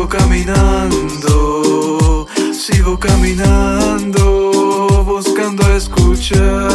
sigo caminando, sigo caminando, buscando escuchar.